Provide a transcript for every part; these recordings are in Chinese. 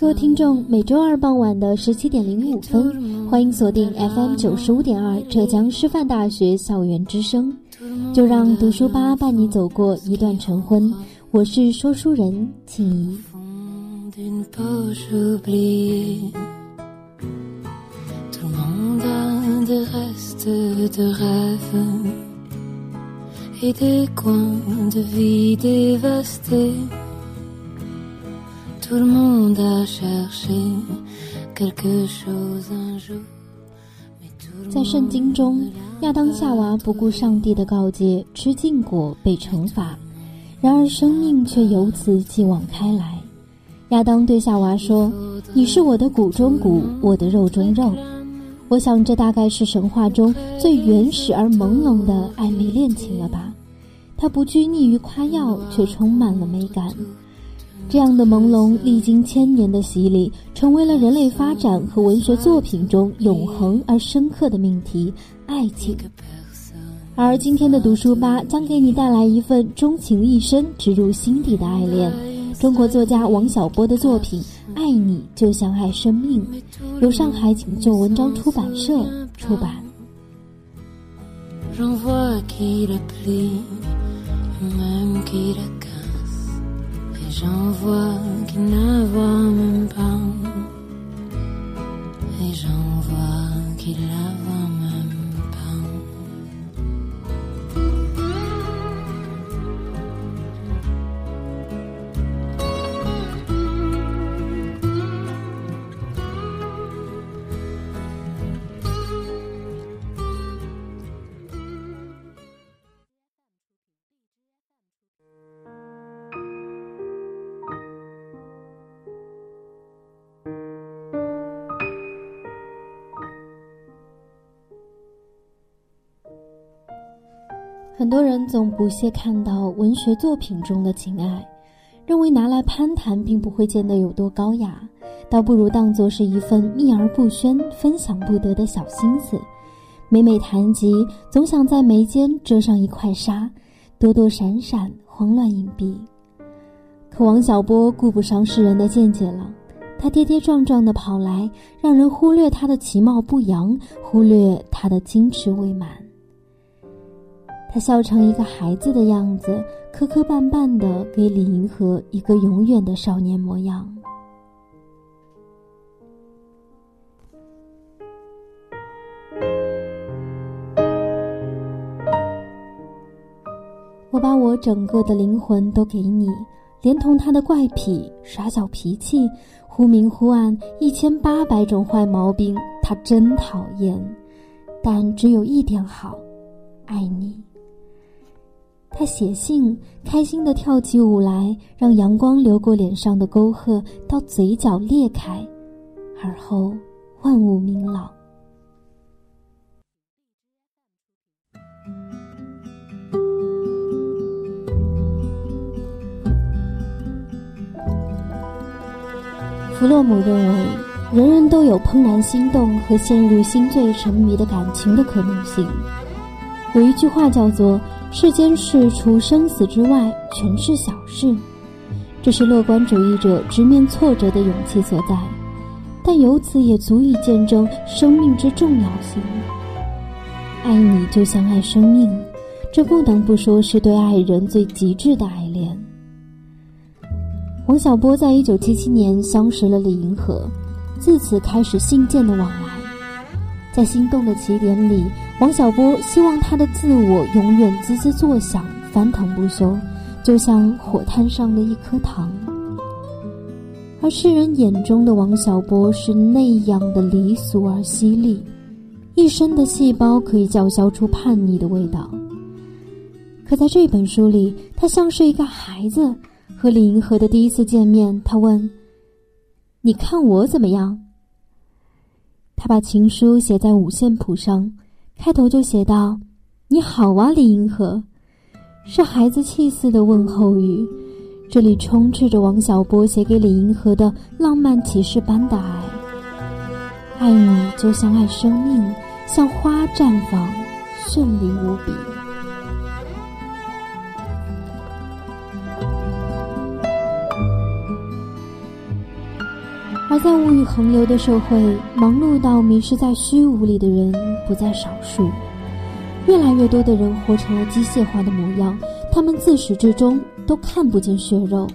各位听众，每周二傍晚的十七点零五分，欢迎锁定 FM 九十五点二浙江师范大学校园之声。就让读书吧伴你走过一段晨昏。我是说书人静怡。在圣经中，亚当夏娃不顾上帝的告诫，吃禁果被惩罚；然而生命却由此继往开来。亚当对夏娃说：“你是我的骨中骨，我的肉中肉。”我想，这大概是神话中最原始而朦胧的暧昧恋情了吧？它不拘泥于夸耀，却充满了美感。这样的朦胧，历经千年的洗礼，成为了人类发展和文学作品中永恒而深刻的命题——爱情。而今天的读书吧将给你带来一份钟情一生、植入心底的爱恋——中国作家王小波的作品《爱你就像爱生命》，由上海锦绣文章出版社出版。J'en vois qui ne voient même 很多人总不屑看到文学作品中的情爱，认为拿来攀谈并不会见得有多高雅，倒不如当作是一份秘而不宣、分享不得的小心思。每每谈及，总想在眉间遮上一块纱，躲躲闪闪，慌乱隐蔽。可王小波顾不上世人的见解了，他跌跌撞撞地跑来，让人忽略他的其貌不扬，忽略他的矜持未满。笑成一个孩子的样子，磕磕绊绊的给李银河一个永远的少年模样。我把我整个的灵魂都给你，连同他的怪癖、耍小脾气、忽明忽暗一千八百种坏毛病，他真讨厌。但只有一点好，爱你。他写信，开心的跳起舞来，让阳光流过脸上的沟壑，到嘴角裂开，而后万物明朗。弗洛姆认为，人人都有怦然心动和陷入心醉沉迷的感情的可能性。有一句话叫做。世间事除生死之外，全是小事。这是乐观主义者直面挫折的勇气所在，但由此也足以见证生命之重要性。爱你就像爱生命，这不能不说是对爱人最极致的爱恋。王小波在一九七七年相识了李银河，自此开始信件的往来。在心动的起点里，王小波希望他的自我永远滋滋作响，翻腾不休，就像火炭上的一颗糖。而世人眼中的王小波是那样的离俗而犀利，一身的细胞可以叫嚣出叛逆的味道。可在这本书里，他像是一个孩子。和李银河的第一次见面，他问：“你看我怎么样？”他把情书写在五线谱上，开头就写道：“你好啊，李银河。”是孩子气似的问候语。这里充斥着王小波写给李银河的浪漫启示般的爱，爱你就像爱生命，像花绽放，绚丽无比。横流的社会，忙碌到迷失在虚无里的人不在少数，越来越多的人活成了机械化的模样。他们自始至终都看不见血肉。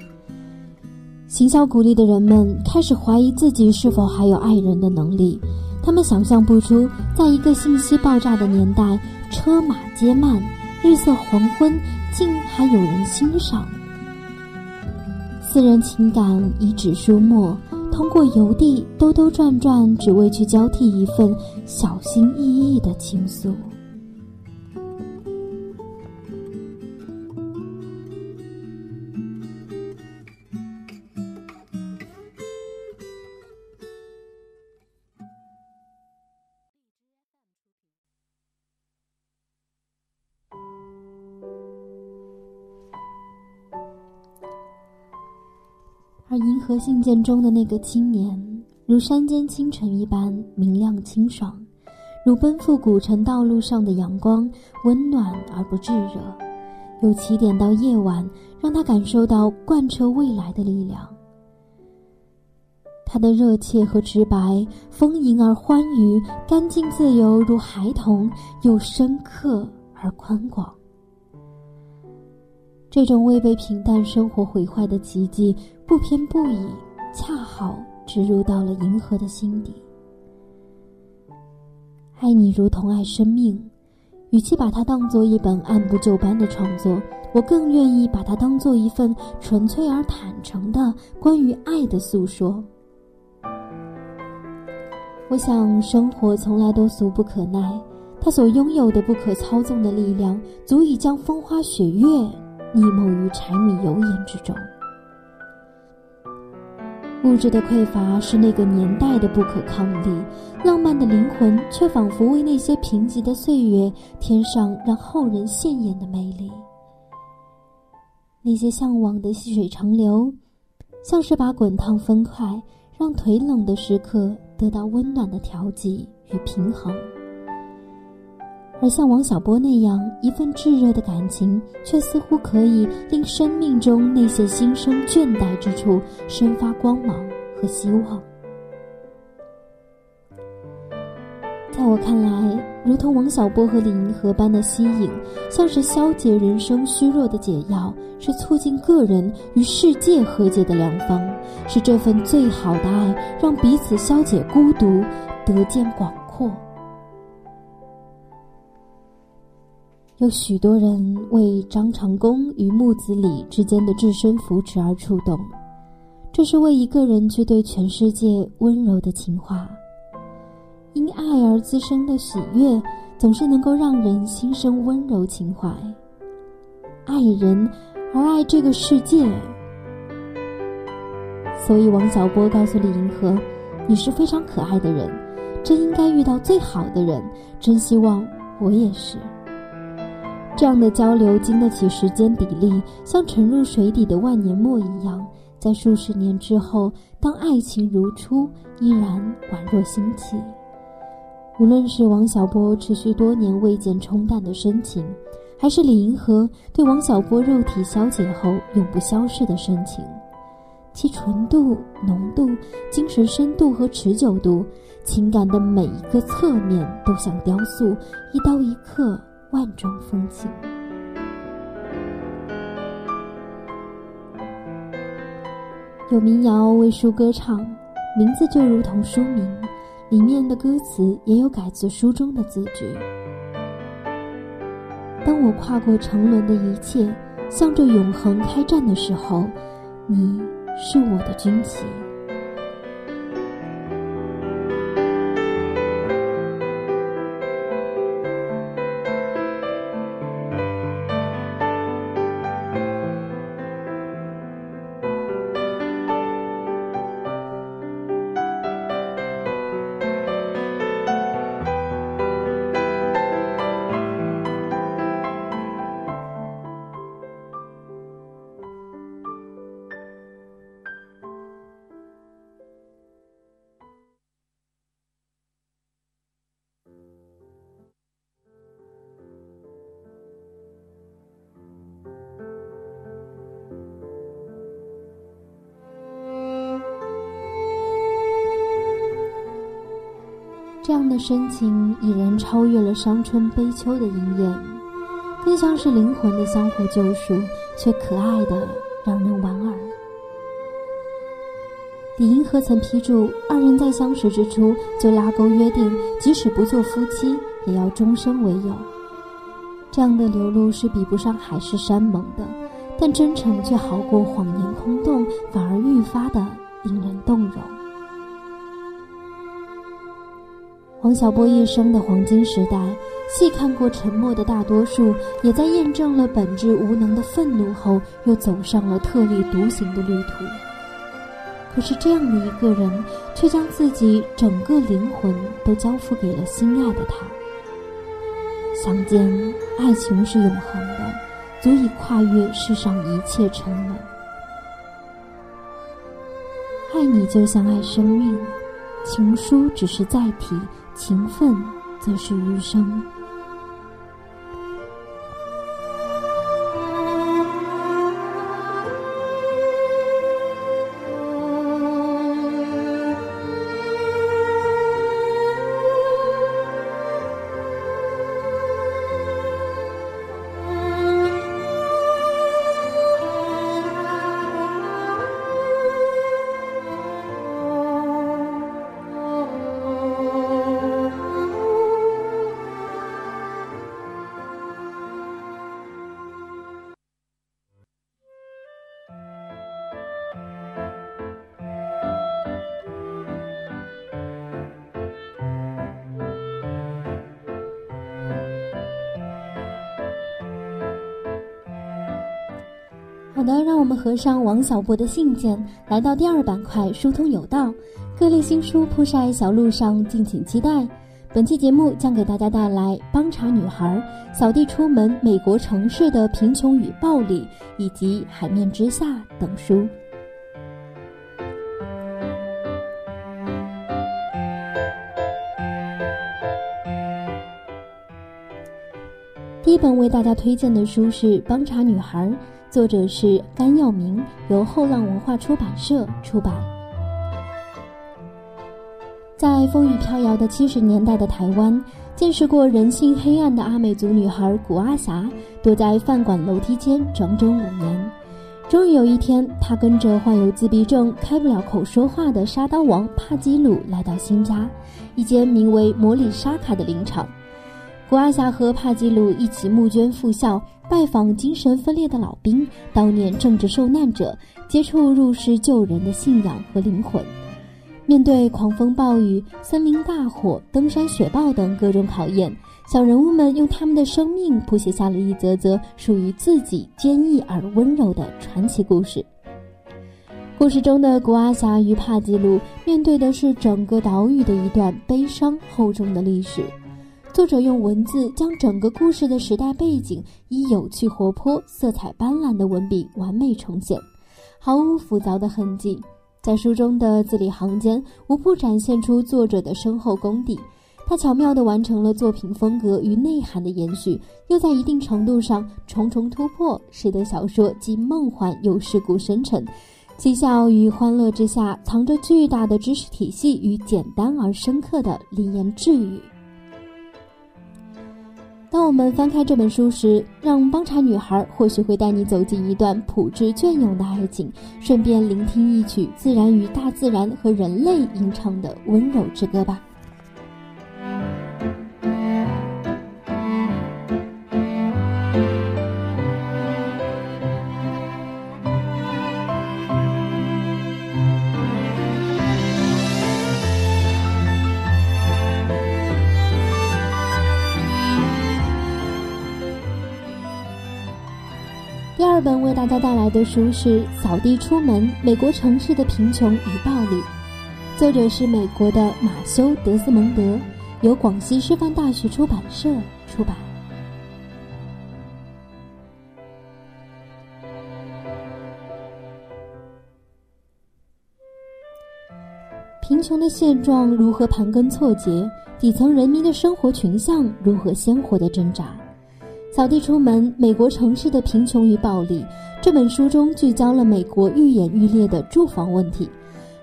行销鼓励的人们开始怀疑自己是否还有爱人的能力。他们想象不出，在一个信息爆炸的年代，车马皆慢，日色黄昏，竟还有人欣赏。私人情感已纸书墨，通过邮递兜兜转转，只为去交替一份小心翼翼的情愫。和信件中的那个青年，如山间清晨一般明亮清爽，如奔赴古城道路上的阳光，温暖而不炙热。由起点到夜晚，让他感受到贯彻未来的力量。他的热切和直白，丰盈而欢愉，干净自由如孩童，又深刻而宽广。这种未被平淡生活毁坏的奇迹。不偏不倚，恰好植入到了银河的心底。爱你如同爱生命，与其把它当做一本按部就班的创作，我更愿意把它当做一份纯粹而坦诚的关于爱的诉说。我想，生活从来都俗不可耐，它所拥有的不可操纵的力量，足以将风花雪月溺没于柴米油盐之中。物质的匮乏是那个年代的不可抗力，浪漫的灵魂却仿佛为那些贫瘠的岁月添上让后人现眼的魅力。那些向往的细水长流，像是把滚烫分块，让腿冷的时刻得到温暖的调剂与平衡。而像王小波那样一份炙热的感情，却似乎可以令生命中那些心生倦怠之处生发光芒和希望。在我看来，如同王小波和李银河般的吸引，像是消解人生虚弱的解药，是促进个人与世界和解的良方，是这份最好的爱，让彼此消解孤独，得见广有许多人为张长公与木子李之间的至深扶持而触动，这是为一个人去对全世界温柔的情话。因爱而滋生的喜悦，总是能够让人心生温柔情怀。爱人而爱这个世界，所以王小波告诉李银河：“你是非常可爱的人，真应该遇到最好的人，真希望我也是。”这样的交流经得起时间砥砺，像沉入水底的万年墨一样，在数十年之后，当爱情如初，依然宛若新起。无论是王小波持续多年未见冲淡的深情，还是李银河对王小波肉体消解后永不消逝的深情，其纯度、浓度、精神深度和持久度，情感的每一个侧面都像雕塑，一刀一刻。万种风情。有民谣为书歌唱，名字就如同书名，里面的歌词也有改自书中的字句。当我跨过沉沦的一切，向着永恒开战的时候，你是我的军旗。这样的深情已然超越了伤春悲秋的鹰眼，更像是灵魂的相互救赎，却可爱的让人莞尔。李银河曾批注，二人在相识之初就拉钩约定，即使不做夫妻，也要终生为友。这样的流露是比不上海誓山盟的，但真诚却好过谎言空洞，反而愈发的令人动容。黄晓波一生的黄金时代，细看过沉默的大多数，也在验证了本质无能的愤怒后，又走上了特立独行的旅途。可是这样的一个人，却将自己整个灵魂都交付给了心爱的他。相见，爱情是永恒的，足以跨越世上一切沉沦。爱你就像爱生命，情书只是载体。勤奋，则是余生。好的，让我们合上王小波的信件，来到第二板块“疏通有道”，各类新书铺晒小路上，敬请期待。本期节目将给大家带来《帮查女孩》《扫地出门》《美国城市的贫穷与暴力》以及《海面之下》等书。第一本为大家推荐的书是《帮查女孩》。作者是甘耀明，由后浪文化出版社出版。在风雨飘摇的七十年代的台湾，见识过人性黑暗的阿美族女孩古阿霞，躲在饭馆楼梯间整整五年。终于有一天，她跟着患有自闭症、开不了口说话的沙刀王帕基鲁来到新家，一间名为摩里沙卡的林场。古阿霞和帕基鲁一起募捐复校。拜访精神分裂的老兵，悼念政治受难者，接触入世救人的信仰和灵魂。面对狂风暴雨、森林大火、登山雪豹等各种考验，小人物们用他们的生命谱写下了一则则属于自己坚毅而温柔的传奇故事。故事中的古阿霞与帕吉鲁面对的是整个岛屿的一段悲伤厚重的历史。作者用文字将整个故事的时代背景以有趣、活泼、色彩斑斓的文笔完美呈现，毫无浮躁的痕迹。在书中的字里行间，无不展现出作者的深厚功底。他巧妙地完成了作品风格与内涵的延续，又在一定程度上重重突破，使得小说既梦幻又世故深沉。嬉笑与欢乐之下，藏着巨大的知识体系与简单而深刻的灵言智语。当我们翻开这本书时，让帮查女孩或许会带你走进一段朴质隽永的爱情，顺便聆听一曲自然与大自然和人类吟唱的温柔之歌吧。本为大家带来的书是《扫地出门：美国城市的贫穷与暴力》，作者是美国的马修·德斯蒙德，由广西师范大学出版社出版。贫穷的现状如何盘根错节？底层人民的生活群像如何鲜活的挣扎？扫地出门：美国城市的贫穷与暴力。这本书中聚焦了美国愈演愈烈的住房问题，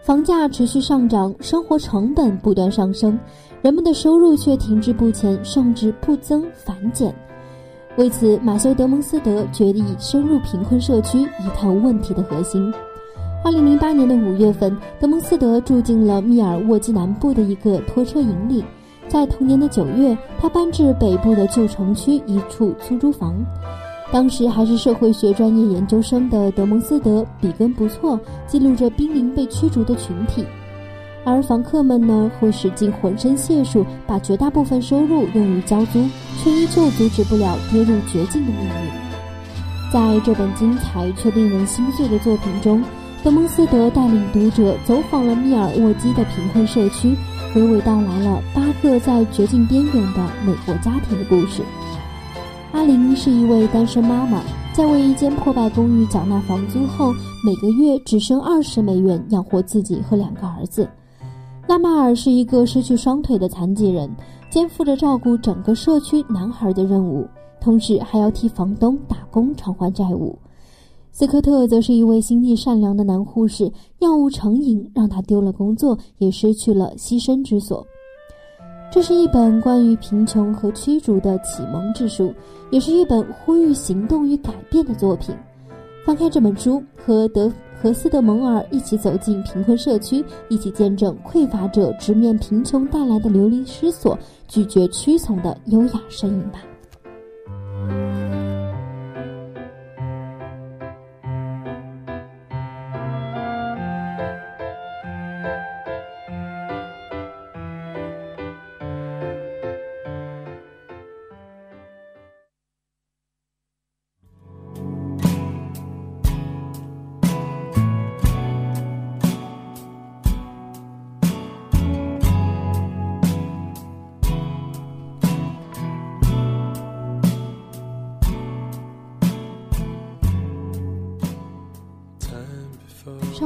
房价持续上涨，生活成本不断上升，人们的收入却停滞不前，甚至不增反减。为此，马修·德蒙斯德决定深入贫困社区，一探问题的核心。二零零八年的五月份，德蒙斯德住进了密尔沃基南部的一个拖车营里。在同年的九月，他搬至北部的旧城区一处出租房。当时还是社会学专业研究生的德蒙斯德笔耕不错，记录着濒临被驱逐的群体。而房客们呢，会使尽浑身解数，把绝大部分收入用于交租，却依旧阻止不了跌入绝境的命运。在这本精彩却令人心碎的作品中。德蒙斯德带领读者走访了密尔沃基的贫困社区，娓娓道来了八个在绝境边缘的美国家庭的故事。阿玲是一位单身妈妈，在为一间破败公寓缴纳房租后，每个月只剩二十美元养活自己和两个儿子。拉马尔是一个失去双腿的残疾人，肩负着照顾整个社区男孩的任务，同时还要替房东打工偿还债务。斯科特则是一位心地善良的男护士，药物成瘾让他丢了工作，也失去了栖身之所。这是一本关于贫穷和驱逐的启蒙之书，也是一本呼吁行动与改变的作品。翻开这本书，和德和斯德蒙尔一起走进贫困社区，一起见证匮乏者直面贫穷带来的流离失所、拒绝屈从的优雅身影吧。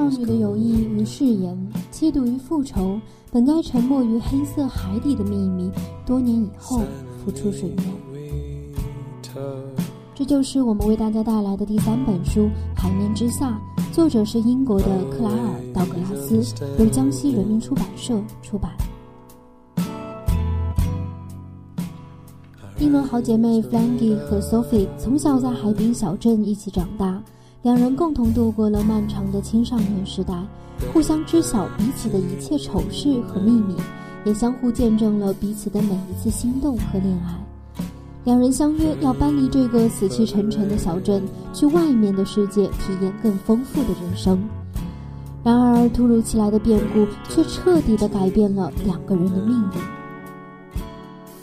少女的友谊与誓言，嫉妒与复仇，本该沉没于黑色海底的秘密，多年以后浮出水面。这就是我们为大家带来的第三本书《海面之下》，作者是英国的克莱尔·道格拉斯，由江西人民出版社出版。英伦好姐妹 Flangy 和 Sophie 从小在海滨小镇一起长大。两人共同度过了漫长的青少年时代，互相知晓彼此的一切丑事和秘密，也相互见证了彼此的每一次心动和恋爱。两人相约要搬离这个死气沉沉的小镇，去外面的世界体验更丰富的人生。然而，突如其来的变故却彻底的改变了两个人的命运。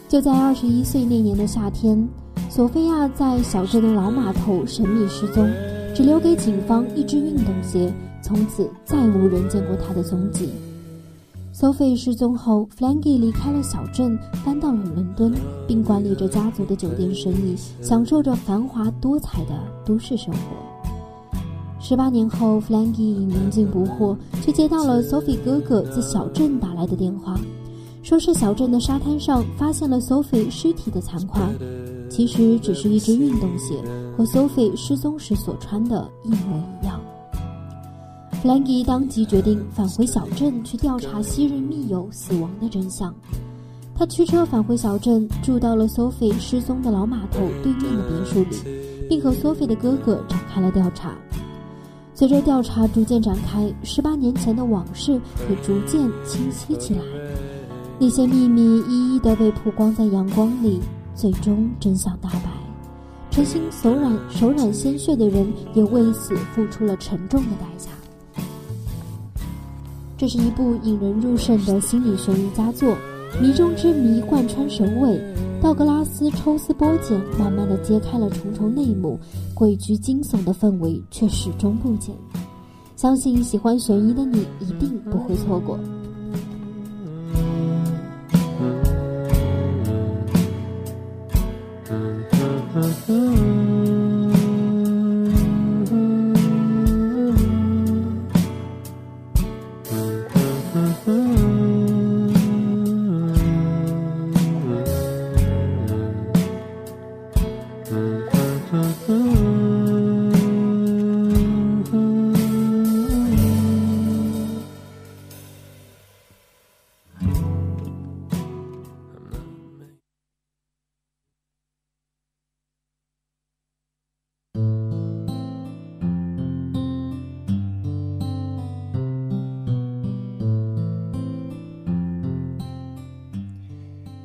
就在二十一岁那年的夏天，索菲亚在小镇的老码头神秘失踪。只留给警方一只运动鞋，从此再无人见过他的踪迹。Sophie 失踪后，Flangy 离开了小镇，搬到了伦敦，并管理着家族的酒店生意，享受着繁华多彩的都市生活。十八年后，Flangy 宁静不惑，却接到了 Sophie 哥哥自小镇打来的电话，说是小镇的沙滩上发现了 Sophie 尸体的残块。其实只是一只运动鞋，和 Sophie 失踪时所穿的一模一样。弗兰迪当即决定返回小镇去调查昔日密友死亡的真相。他驱车返回小镇，住到了 Sophie 失踪的老码头对面的别墅里，并和 Sophie 的哥哥展开了调查。随着调查逐渐展开，十八年前的往事也逐渐清晰起来，那些秘密一一的被曝光在阳光里。最终真相大白，陈星手染手染鲜血的人也为此付出了沉重的代价。这是一部引人入胜的心理悬疑佳作，谜中之谜贯穿首尾，道格拉斯抽丝剥茧，慢慢的揭开了重重内幕，诡谲惊悚的氛围却始终不减。相信喜欢悬疑的你一定不会错过。Ooh.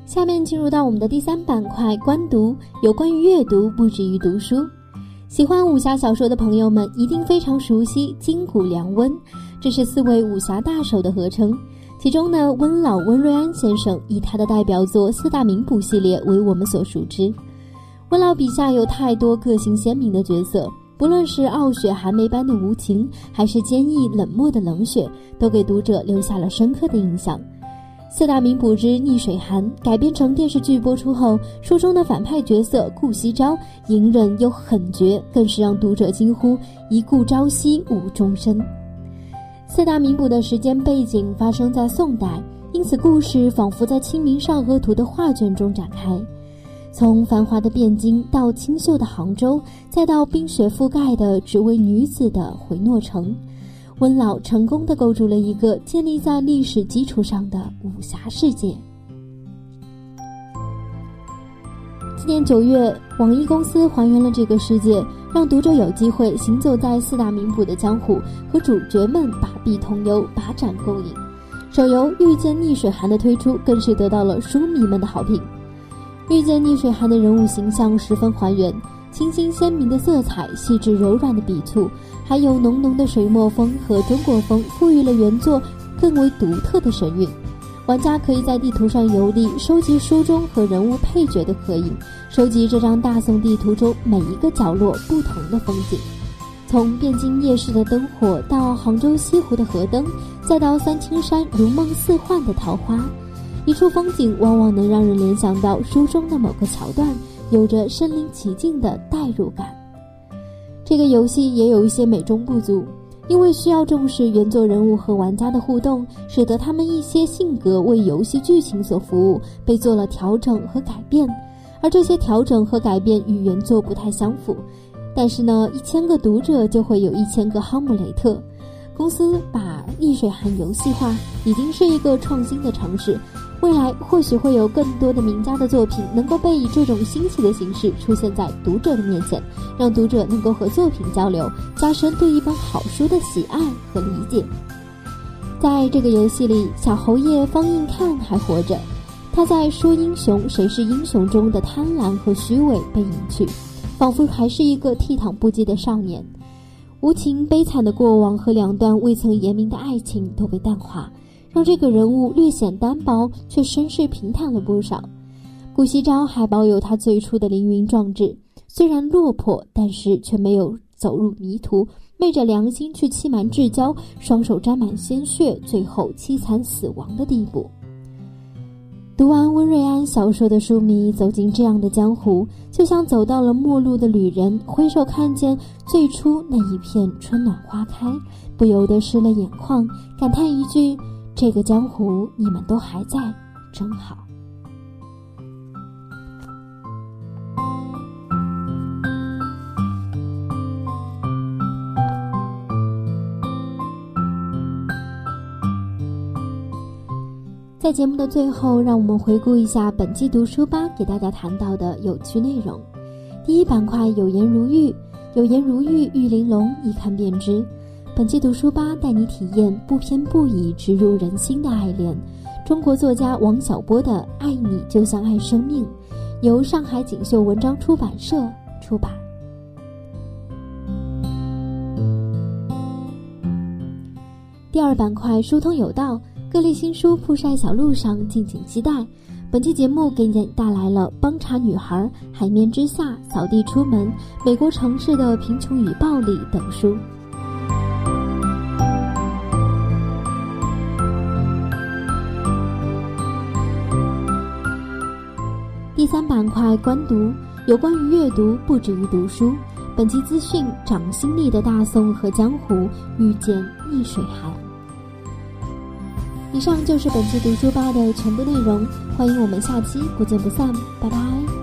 下面进入到我们的第三板块——观读，有关于阅读，不止于读书。喜欢武侠小说的朋友们一定非常熟悉金谷良温，这是四位武侠大手的合称。其中呢，温老温瑞安先生以他的代表作《四大名捕》系列为我们所熟知。温老笔下有太多个性鲜明的角色，不论是傲雪寒梅般的无情，还是坚毅冷漠的冷血，都给读者留下了深刻的印象。四大名捕之逆水寒改编成电视剧播出后，书中的反派角色顾惜朝隐忍又狠绝，更是让读者惊呼“一顾朝夕误终身”。四大名捕的时间背景发生在宋代，因此故事仿佛在《清明上河图》的画卷中展开，从繁华的汴京到清秀的杭州，再到冰雪覆盖的只为女子的回诺城。温老成功的构筑了一个建立在历史基础上的武侠世界。今年九月，网易公司还原了这个世界，让读者有机会行走在四大名捕的江湖，和主角们把臂同游，把盏共饮。手游《遇见逆水寒》的推出，更是得到了书迷们的好评。《遇见逆水寒》的人物形象十分还原。清新鲜明的色彩，细致柔软的笔触，还有浓浓的水墨风和中国风，赋予了原作更为独特的神韵。玩家可以在地图上游历，收集书中和人物配角的合影，收集这张大宋地图中每一个角落不同的风景。从汴京夜市的灯火，到杭州西湖的河灯，再到三清山如梦似幻的桃花，一处风景往往能让人联想到书中的某个桥段。有着身临其境的代入感。这个游戏也有一些美中不足，因为需要重视原作人物和玩家的互动，使得他们一些性格为游戏剧情所服务，被做了调整和改变。而这些调整和改变与原作不太相符。但是呢，一千个读者就会有一千个哈姆雷特。公司把逆水寒游戏化，已经是一个创新的尝试。未来或许会有更多的名家的作品能够被以这种新奇的形式出现在读者的面前，让读者能够和作品交流，加深对一本好书的喜爱和理解。在这个游戏里，小侯爷方应看还活着，他在说英雄谁是英雄中的贪婪和虚伪被隐去，仿佛还是一个倜傥不羁的少年，无情悲惨的过往和两段未曾言明的爱情都被淡化。让这个人物略显单薄，却身世平坦了不少。顾惜朝还保有他最初的凌云壮志，虽然落魄，但是却没有走入迷途，昧着良心去欺瞒至交，双手沾满鲜血，最后凄惨死亡的地步。读完温瑞安小说的书迷走进这样的江湖，就像走到了陌路的旅人，回首看见最初那一片春暖花开，不由得湿了眼眶，感叹一句。这个江湖，你们都还在，真好。在节目的最后，让我们回顾一下本季读书吧给大家谈到的有趣内容。第一板块有颜如玉，有颜如玉，玉玲珑，一看便知。本期读书吧带你体验不偏不倚、植入人心的爱恋。中国作家王小波的《爱你就像爱生命》，由上海锦绣文章出版社出版。第二板块疏通有道，各类新书铺晒小路上，敬请期待。本期节目给你带来了《帮查女孩》《海面之下》《扫地出门》《美国城市的贫穷与暴力》等书。观读，有关于阅读不止于读书。本期资讯：掌心力的大宋和江湖遇见逆水寒。以上就是本期读书吧的全部内容，欢迎我们下期不见不散，拜拜。